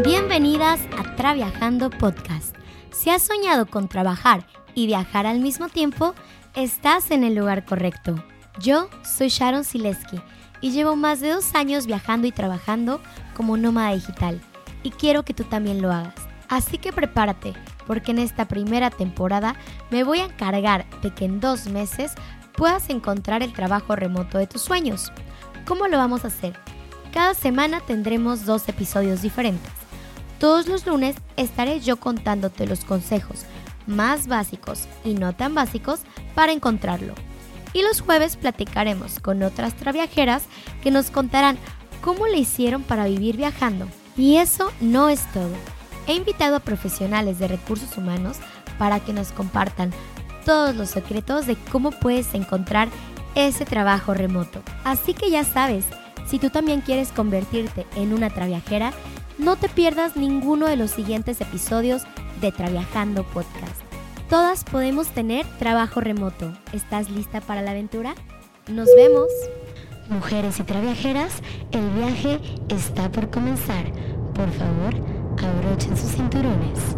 Bienvenidas a Traviajando Podcast. Si has soñado con trabajar y viajar al mismo tiempo, estás en el lugar correcto. Yo soy Sharon Sileski y llevo más de dos años viajando y trabajando como nómada digital y quiero que tú también lo hagas. Así que prepárate, porque en esta primera temporada me voy a encargar de que en dos meses puedas encontrar el trabajo remoto de tus sueños. ¿Cómo lo vamos a hacer? Cada semana tendremos dos episodios diferentes. Todos los lunes estaré yo contándote los consejos más básicos y no tan básicos para encontrarlo. Y los jueves platicaremos con otras traviajeras que nos contarán cómo le hicieron para vivir viajando. Y eso no es todo He invitado a profesionales de recursos humanos para que nos compartan todos los secretos de cómo puedes encontrar ese trabajo remoto. Así que ya sabes, si tú también quieres convertirte en una traviajera, no te pierdas ninguno de los siguientes episodios de Traviajando Podcast. Todas podemos tener trabajo remoto. ¿Estás lista para la aventura? Nos vemos. Mujeres y traviajeras, el viaje está por comenzar. Por favor, abrochen sus cinturones.